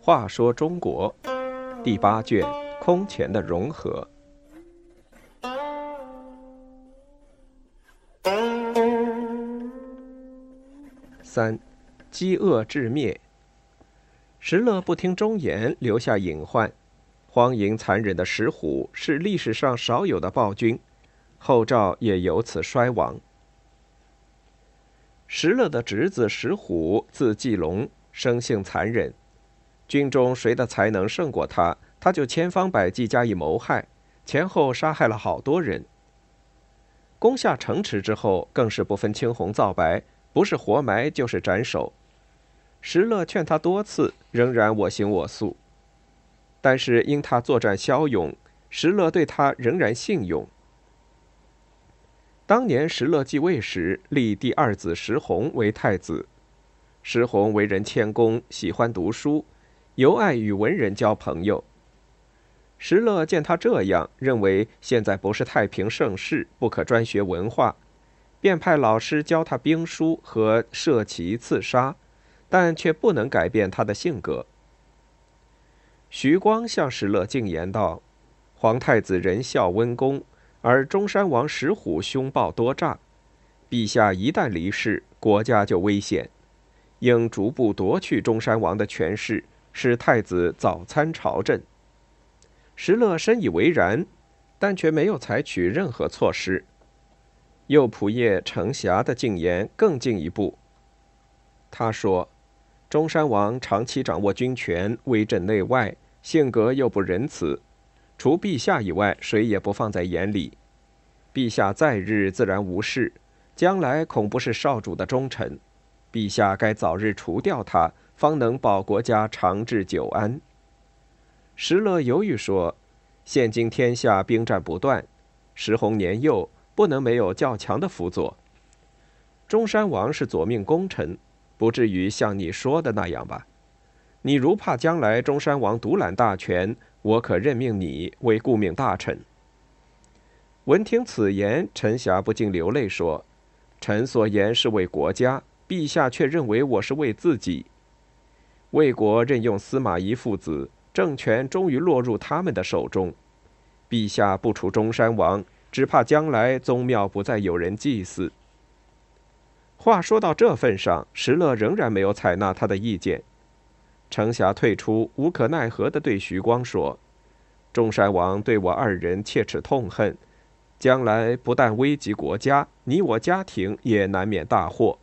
话说中国第八卷空前的融合。三，饥饿致灭。石勒不听忠言，留下隐患。荒淫残忍的石虎是历史上少有的暴君，后赵也由此衰亡。石勒的侄子石虎，字季龙，生性残忍。军中谁的才能胜过他，他就千方百计加以谋害，前后杀害了好多人。攻下城池之后，更是不分青红皂白，不是活埋就是斩首。石勒劝他多次，仍然我行我素。但是因他作战骁勇，石勒对他仍然信用。当年石勒继位时，立第二子石弘为太子。石弘为人谦恭，喜欢读书，尤爱与文人交朋友。石勒见他这样，认为现在不是太平盛世，不可专学文化，便派老师教他兵书和射骑刺杀。但却不能改变他的性格。徐光向石勒进言道：“皇太子仁孝温公，而中山王石虎凶暴多诈。陛下一旦离世，国家就危险，应逐步夺去中山王的权势，使太子早参朝政。”石勒深以为然，但却没有采取任何措施。右仆射程霞的进言更进一步，他说。中山王长期掌握军权，威震内外，性格又不仁慈，除陛下以外，谁也不放在眼里。陛下在日自然无事，将来恐不是少主的忠臣。陛下该早日除掉他，方能保国家长治久安。石勒犹豫说：“现今天下兵战不断，石弘年幼，不能没有较强的辅佐。中山王是左命功臣。”不至于像你说的那样吧？你如怕将来中山王独揽大权，我可任命你为顾命大臣。闻听此言，陈霞不禁流泪说：“臣所言是为国家，陛下却认为我是为自己。魏国任用司马懿父子，政权终于落入他们的手中。陛下不除中山王，只怕将来宗庙不再有人祭祀。”话说到这份上，石勒仍然没有采纳他的意见。程霞退出，无可奈何地对徐光说：“中山王对我二人切齿痛恨，将来不但危及国家，你我家庭也难免大祸。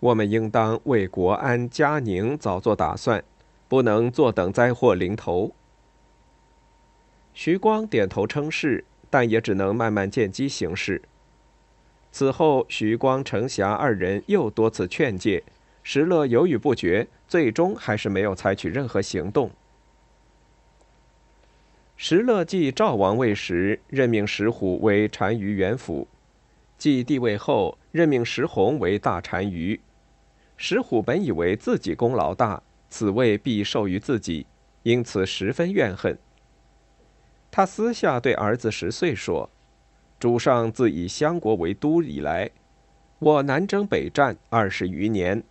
我们应当为国安家宁早做打算，不能坐等灾祸临头。”徐光点头称是，但也只能慢慢见机行事。此后，徐光、程霞二人又多次劝诫，石勒犹豫不决，最终还是没有采取任何行动。石勒继赵王位时，任命石虎为单于元辅；继帝位后，任命石弘为大单于。石虎本以为自己功劳大，此位必授于自己，因此十分怨恨。他私下对儿子石岁说。主上自以相国为都以来，我南征北战二十余年，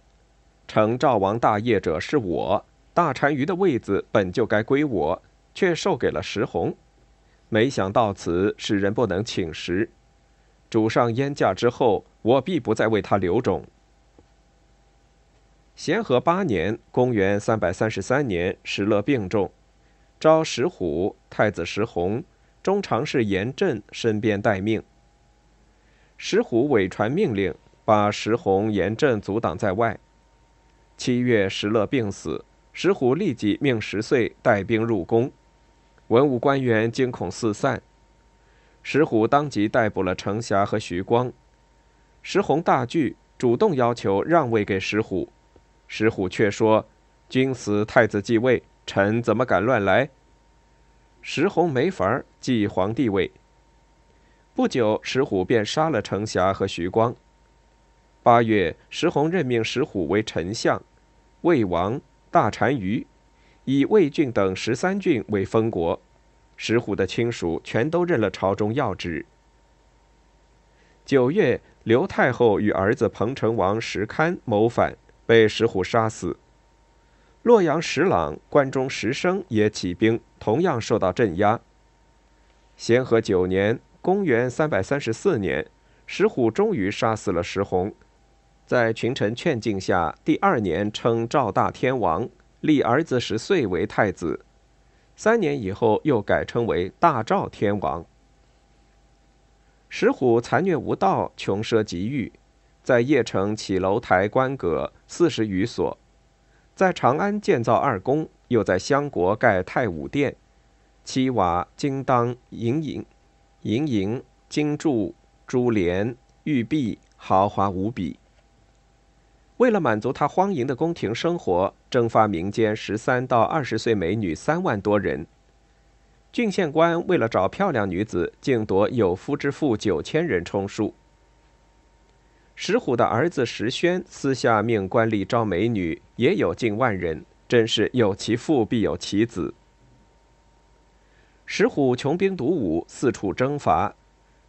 成赵王大业者是我，大单于的位子本就该归我，却授给了石弘。没想到此，使人不能请食。主上燕驾之后，我必不再为他留种。咸和八年（公元三百三十三年），石勒病重，召石虎、太子石弘。中常侍严震身边待命。石虎伪传命令，把石弘、严震阻挡在外。七月，石勒病死，石虎立即命石岁带兵入宫，文武官员惊恐四散。石虎当即逮捕了程霞和徐光。石弘大惧，主动要求让位给石虎，石虎却说：“君死，太子继位，臣怎么敢乱来？”石弘没法继皇帝位。不久，石虎便杀了程霞和徐光。八月，石弘任命石虎为丞相、魏王、大单于，以魏郡等十三郡为封国。石虎的亲属全都任了朝中要职。九月，刘太后与儿子彭城王石堪谋反，被石虎杀死。洛阳石朗、关中石生也起兵，同样受到镇压。咸和九年（公元334年），石虎终于杀死了石弘，在群臣劝进下，第二年称赵大天王，立儿子十岁为太子。三年以后，又改称为大赵天王。石虎残虐无道，穷奢极欲，在邺城起楼台官阁四十余所。在长安建造二宫，又在襄国盖太武殿，七瓦金当银银银银金柱珠帘玉璧，豪华无比。为了满足他荒淫的宫廷生活，征发民间十三到二十岁美女三万多人。郡县官为了找漂亮女子，竟夺有夫之妇九千人充数。石虎的儿子石宣私下命官吏招美女，也有近万人，真是有其父必有其子。石虎穷兵黩武，四处征伐，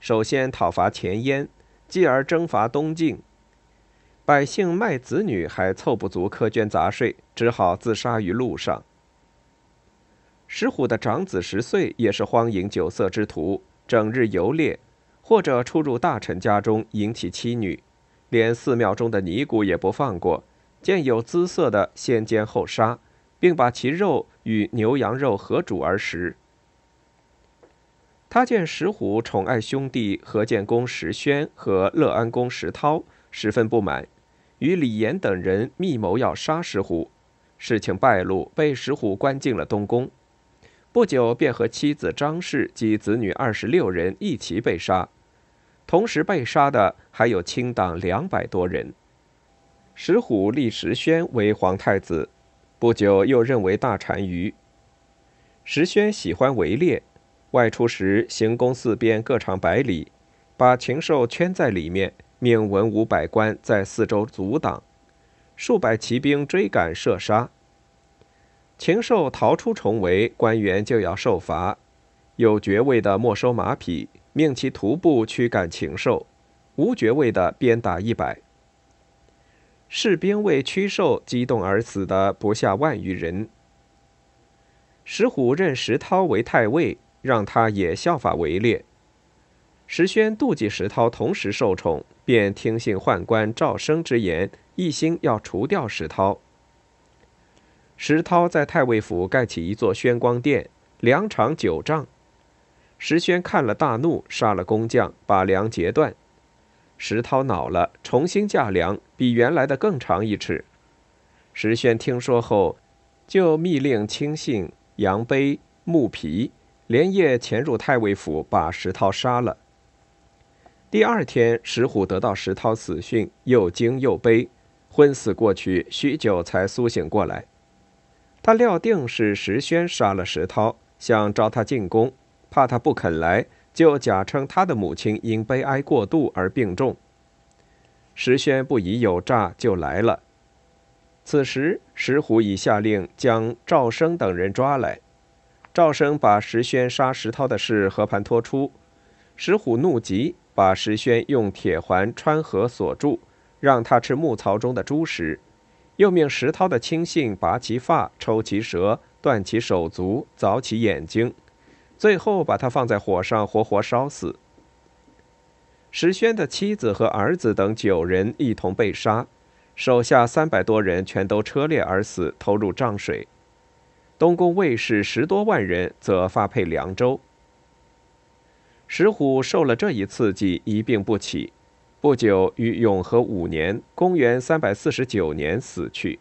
首先讨伐前燕，继而征伐东晋。百姓卖子女还凑不足苛捐杂税，只好自杀于路上。石虎的长子石岁也是荒淫酒色之徒，整日游猎，或者出入大臣家中迎娶妻女。连寺庙中的尼姑也不放过，见有姿色的先奸后杀，并把其肉与牛羊肉合煮而食。他见石虎宠爱兄弟何建公石宣和乐安公石涛，十分不满，与李严等人密谋要杀石虎。事情败露，被石虎关进了东宫。不久，便和妻子张氏及子女二十六人一齐被杀。同时被杀的还有清党两百多人。石虎立石宣为皇太子，不久又任为大单于。石宣喜欢围猎，外出时行宫四边各长百里，把禽兽圈在里面，命文武百官在四周阻挡，数百骑兵追赶射杀。禽兽逃出重围，官员就要受罚，有爵位的没收马匹。命其徒步驱赶禽兽，无爵位的鞭打一百。士兵为驱兽激动而死的不下万余人。石虎任石涛为太尉，让他也效法围猎。石宣妒忌石涛同时受宠，便听信宦官赵升之言，一心要除掉石涛。石涛在太尉府盖起一座宣光殿，粮场九丈。石宣看了大怒，杀了工匠，把梁截断。石涛恼了，重新架梁，比原来的更长一尺。石宣听说后，就密令亲信杨碑、穆皮连夜潜入太尉府，把石涛杀了。第二天，石虎得到石涛死讯，又惊又悲，昏死过去，许久才苏醒过来。他料定是石宣杀了石涛，想招他进宫。怕他不肯来，就假称他的母亲因悲哀过度而病重。石宣不疑有诈，就来了。此时，石虎已下令将赵生等人抓来。赵生把石宣杀石涛的事和盘托出，石虎怒极，把石宣用铁环穿河锁住，让他吃牧槽中的猪食，又命石涛的亲信拔其发、抽其舌、断其手足、凿其眼睛。最后把他放在火上活活烧死。石宣的妻子和儿子等九人一同被杀，手下三百多人全都车裂而死，投入漳水。东宫卫士十多万人则发配凉州。石虎受了这一刺激，一病不起，不久于永和五年（公元三百四十九年）死去。